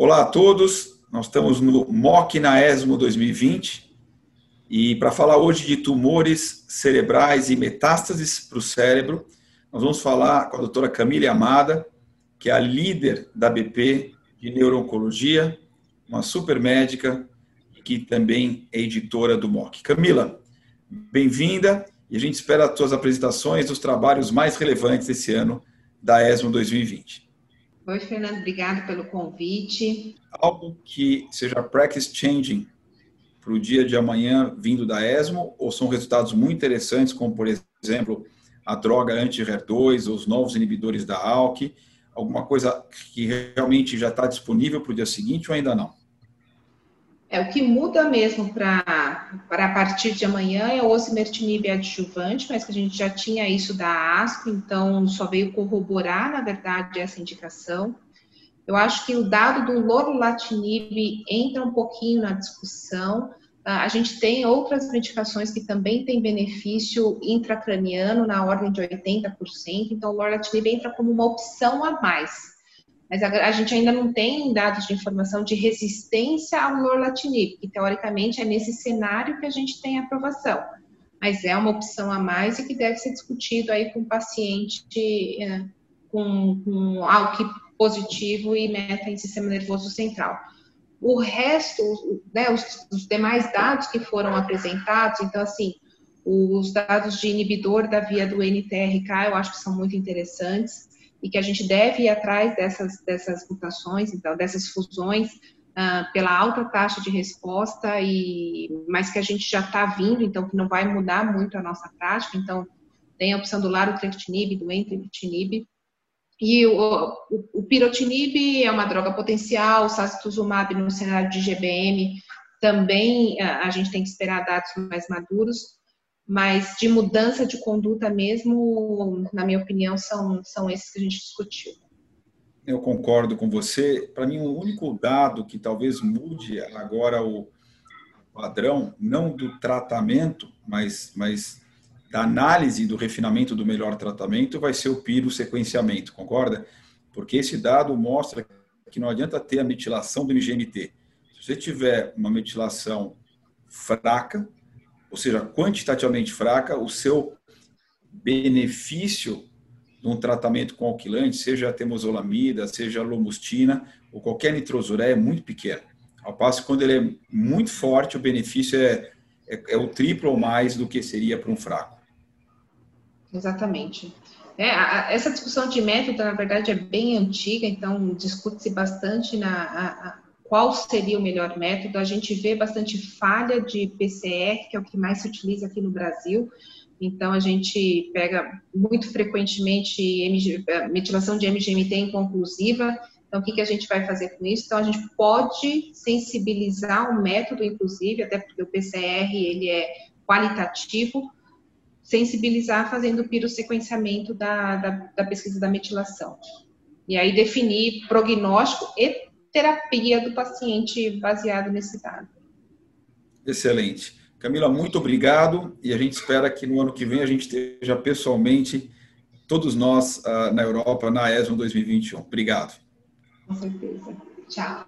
Olá a todos, nós estamos no MOC na ESMO 2020 e para falar hoje de tumores cerebrais e metástases para o cérebro, nós vamos falar com a doutora Camila Amada, que é a líder da BP de Neurooncologia, uma super médica que também é editora do MOC. Camila, bem-vinda e a gente espera as tuas apresentações dos trabalhos mais relevantes desse ano da ESMO 2020. Oi, Fernando, obrigado pelo convite. Algo que seja practice changing para o dia de amanhã vindo da ESMO, ou são resultados muito interessantes, como, por exemplo, a droga anti-HER2, os novos inibidores da ALK, alguma coisa que realmente já está disponível para o dia seguinte ou ainda não? É, o que muda mesmo para a partir de amanhã é o osimertinib adjuvante, mas que a gente já tinha isso da ASCO, então só veio corroborar, na verdade, essa indicação. Eu acho que o dado do lorlatinib entra um pouquinho na discussão. Ah, a gente tem outras medicações que também têm benefício intracraniano na ordem de 80%, então o lorlatinib entra como uma opção a mais mas a, a, gente ainda não tem dados de informação de resistência ao lorlatinib, que teoricamente é nesse cenário que a gente tem aprovação. Mas é uma opção a mais e que deve ser discutido aí com o paciente é, com, com ALK positivo e meta em sistema nervoso central. O resto, né, os, os demais dados que foram apresentados, então assim, os dados de inibidor da via do NTRK eu acho que são muito interessantes e que a gente deve ir atrás dessas, dessas mutações, então, dessas fusões, uh, pela alta taxa de resposta, e, mas que a gente já está vindo, então que não vai mudar muito a nossa prática. Então, tem a opção do larotrectinib, do entribitinib, e o, o, o, pirotinib é uma droga potencial, o sacituzumab no cenário de GBM também a, a gente tem que esperar dados mais maduros, mas de mudança de conduta mesmo, na minha opinião, são, são esses que a gente discutiu. Eu concordo com você. Para mim, o único dado que talvez mude agora o padrão, não do tratamento, mas, mas da análise do refinamento do melhor tratamento, vai ser o piro sequenciamento, concorda? Porque esse dado mostra que não adianta ter a metilação do MGMT. Se você tiver uma metilação fraca, ou seja, quantitativamente fraca, o seu benefício num tratamento com alquilante, seja a temozolamida, seja a lomustina ou qualquer nitrosuré, é muito pequeno. Ao passo que quando ele é muito forte, o benefício é, é, é o triplo ou mais do que seria para um fraco. Exatamente. É, a, essa discussão de método, na verdade, é bem antiga, então discute-se bastante na, a, qual seria o melhor método. A gente vê bastante falha de PCR, que é o que mais se utiliza aqui no Brasil. Então, a gente pega muito frequentemente eh, metilação de MGMT inconclusiva. Então, o que, que a gente vai fazer com isso? Então, a gente pode sensibilizar o método, inclusive, até porque o PCR ele é qualitativo, sensibilizar fazendo o pirossequenciamento da, da, da pesquisa da metilação. E aí definir prognóstico e terapia do paciente baseado nesse dado. Excelente. Camila, muito obrigado e a gente espera que no ano que vem a gente esteja pessoalmente, todos nós, ah, na Europa, na ESMO 2021. Obrigado. Com certeza. Tchau.